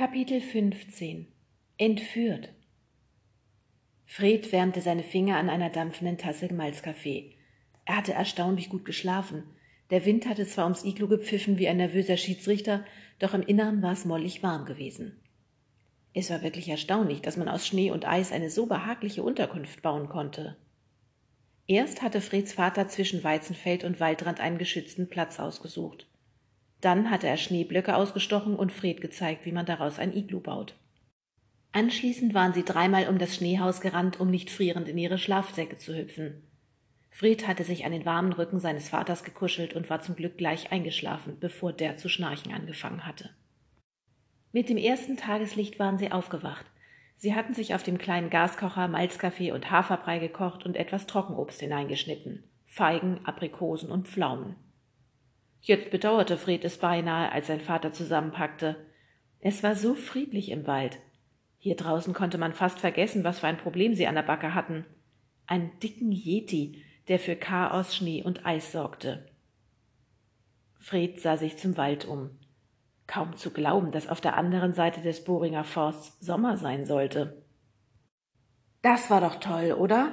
Kapitel 15 Entführt Fred wärmte seine Finger an einer dampfenden Tasse Malzkaffee. Er hatte erstaunlich gut geschlafen. Der Wind hatte zwar ums Iglu gepfiffen wie ein nervöser Schiedsrichter, doch im Innern war es mollig warm gewesen. Es war wirklich erstaunlich, dass man aus Schnee und Eis eine so behagliche Unterkunft bauen konnte. Erst hatte Freds Vater zwischen Weizenfeld und Waldrand einen geschützten Platz ausgesucht. Dann hatte er Schneeblöcke ausgestochen und Fred gezeigt, wie man daraus ein Iglu baut. Anschließend waren sie dreimal um das Schneehaus gerannt, um nicht frierend in ihre Schlafsäcke zu hüpfen. Fred hatte sich an den warmen Rücken seines Vaters gekuschelt und war zum Glück gleich eingeschlafen, bevor der zu schnarchen angefangen hatte. Mit dem ersten Tageslicht waren sie aufgewacht. Sie hatten sich auf dem kleinen Gaskocher Malzkaffee und Haferbrei gekocht und etwas Trockenobst hineingeschnitten. Feigen, Aprikosen und Pflaumen. Jetzt bedauerte Fred es beinahe, als sein Vater zusammenpackte. Es war so friedlich im Wald. Hier draußen konnte man fast vergessen, was für ein Problem sie an der Backe hatten. Einen dicken Yeti, der für Chaos, Schnee und Eis sorgte. Fred sah sich zum Wald um. Kaum zu glauben, dass auf der anderen Seite des Bohringer Forsts Sommer sein sollte. Das war doch toll, oder?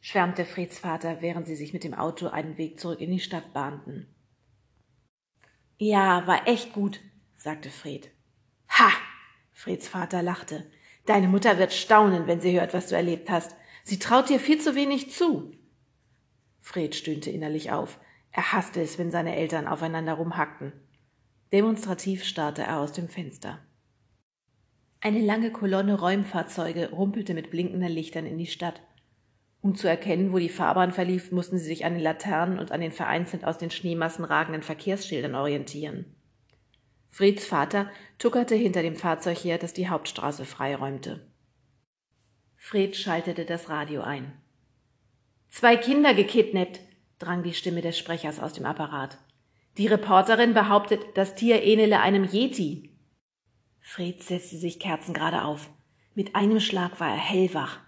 schwärmte Freds Vater, während sie sich mit dem Auto einen Weg zurück in die Stadt bahnten. Ja, war echt gut, sagte Fred. Ha! Freds Vater lachte. Deine Mutter wird staunen, wenn sie hört, was du erlebt hast. Sie traut dir viel zu wenig zu. Fred stöhnte innerlich auf. Er hasste es, wenn seine Eltern aufeinander rumhackten. Demonstrativ starrte er aus dem Fenster. Eine lange Kolonne Räumfahrzeuge rumpelte mit blinkenden Lichtern in die Stadt. Um zu erkennen, wo die Fahrbahn verlief, mussten sie sich an den Laternen und an den vereinzelt aus den Schneemassen ragenden Verkehrsschildern orientieren. Freds Vater tuckerte hinter dem Fahrzeug her, das die Hauptstraße freiräumte. Fred schaltete das Radio ein. Zwei Kinder gekidnappt, drang die Stimme des Sprechers aus dem Apparat. Die Reporterin behauptet, das Tier ähnele einem Yeti. Fred setzte sich kerzengerade auf. Mit einem Schlag war er hellwach.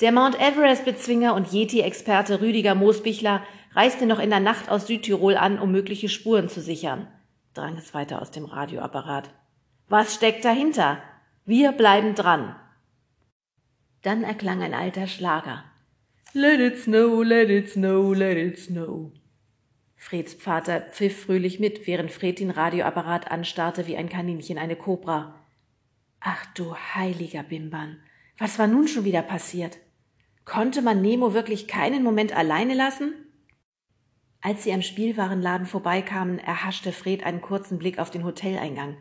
Der Mount Everest-Bezwinger und Yeti-Experte Rüdiger Moosbichler reiste noch in der Nacht aus Südtirol an, um mögliche Spuren zu sichern, drang es weiter aus dem Radioapparat. Was steckt dahinter? Wir bleiben dran. Dann erklang ein alter Schlager. Let it snow, let it snow, let it snow. Freds Vater pfiff fröhlich mit, während Fred den Radioapparat anstarrte wie ein Kaninchen eine Kobra. Ach du heiliger Bimbern, was war nun schon wieder passiert? Konnte man Nemo wirklich keinen Moment alleine lassen? Als sie am Spielwarenladen vorbeikamen, erhaschte Fred einen kurzen Blick auf den Hoteleingang.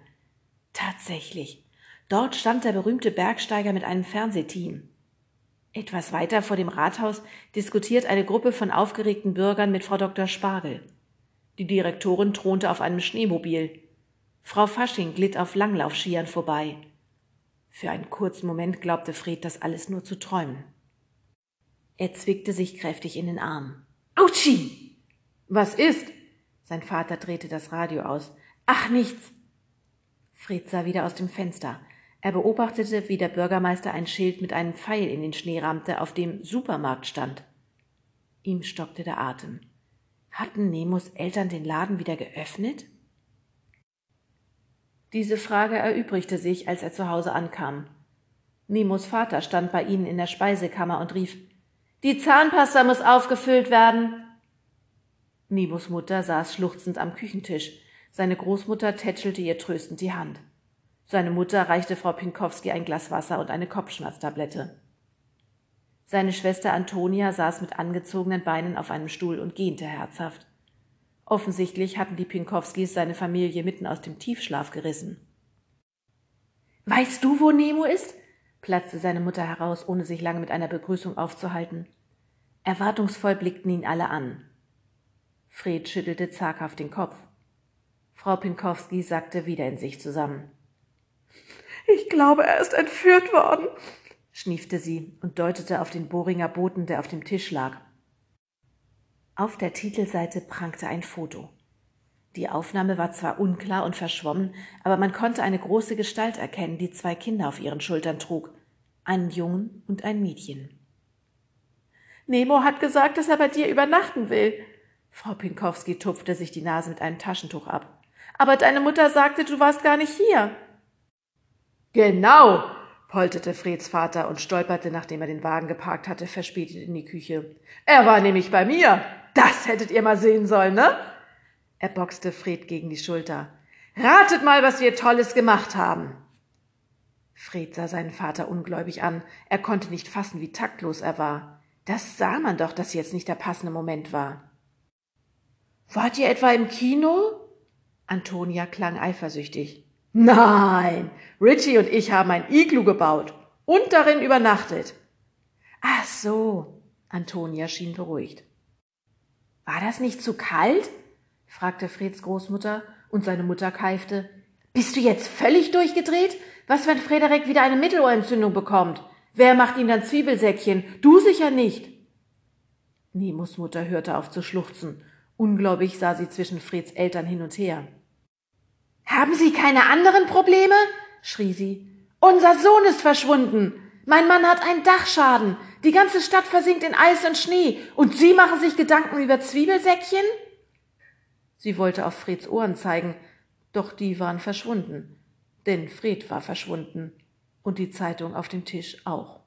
Tatsächlich. Dort stand der berühmte Bergsteiger mit einem Fernsehteam. Etwas weiter vor dem Rathaus diskutiert eine Gruppe von aufgeregten Bürgern mit Frau Dr. Spargel. Die Direktorin thronte auf einem Schneemobil. Frau Fasching glitt auf Langlaufskiern vorbei. Für einen kurzen Moment glaubte Fred, das alles nur zu träumen. Er zwickte sich kräftig in den Arm. Autschi! Was ist? Sein Vater drehte das Radio aus. Ach, nichts! Fred sah wieder aus dem Fenster. Er beobachtete, wie der Bürgermeister ein Schild mit einem Pfeil in den Schnee rammte, auf dem Supermarkt stand. Ihm stockte der Atem. Hatten Nemos Eltern den Laden wieder geöffnet? Diese Frage erübrigte sich, als er zu Hause ankam. Nemos Vater stand bei ihnen in der Speisekammer und rief die Zahnpasta muss aufgefüllt werden. Nemos Mutter saß schluchzend am Küchentisch. Seine Großmutter tätschelte ihr tröstend die Hand. Seine Mutter reichte Frau Pinkowski ein Glas Wasser und eine Kopfschmerztablette. Seine Schwester Antonia saß mit angezogenen Beinen auf einem Stuhl und gähnte herzhaft. Offensichtlich hatten die Pinkowskis seine Familie mitten aus dem Tiefschlaf gerissen. Weißt du, wo Nemo ist? Platzte seine Mutter heraus, ohne sich lange mit einer Begrüßung aufzuhalten. Erwartungsvoll blickten ihn alle an. Fred schüttelte zaghaft den Kopf. Frau Pinkowski sackte wieder in sich zusammen. Ich glaube, er ist entführt worden, schniefte sie und deutete auf den Bohringer Boten, der auf dem Tisch lag. Auf der Titelseite prangte ein Foto. Die Aufnahme war zwar unklar und verschwommen, aber man konnte eine große Gestalt erkennen, die zwei Kinder auf ihren Schultern trug, einen Jungen und ein Mädchen. Nemo hat gesagt, dass er bei dir übernachten will. Frau Pinkowski tupfte sich die Nase mit einem Taschentuch ab. Aber deine Mutter sagte, du warst gar nicht hier. Genau, polterte Freds Vater und stolperte, nachdem er den Wagen geparkt hatte, verspätet in die Küche. Er war nämlich bei mir. Das hättet ihr mal sehen sollen, ne? Er boxte Fred gegen die Schulter. Ratet mal, was wir Tolles gemacht haben. Fred sah seinen Vater ungläubig an. Er konnte nicht fassen, wie taktlos er war. Das sah man doch, dass jetzt nicht der passende Moment war. Wart ihr etwa im Kino? Antonia klang eifersüchtig. Nein, Richie und ich haben ein Iglu gebaut und darin übernachtet. Ach so, Antonia schien beruhigt. War das nicht zu kalt? Fragte Freds Großmutter, und seine Mutter keifte. Bist du jetzt völlig durchgedreht? Was, wenn Frederik wieder eine Mittelohrentzündung bekommt? Wer macht ihm dann Zwiebelsäckchen? Du sicher nicht. Nemos Mutter hörte auf zu schluchzen. Ungläubig sah sie zwischen Freds Eltern hin und her. Haben Sie keine anderen Probleme? schrie sie. Unser Sohn ist verschwunden. Mein Mann hat einen Dachschaden. Die ganze Stadt versinkt in Eis und Schnee. Und Sie machen sich Gedanken über Zwiebelsäckchen? Sie wollte auf Freds Ohren zeigen, doch die waren verschwunden. Denn Fred war verschwunden. Und die Zeitung auf dem Tisch auch.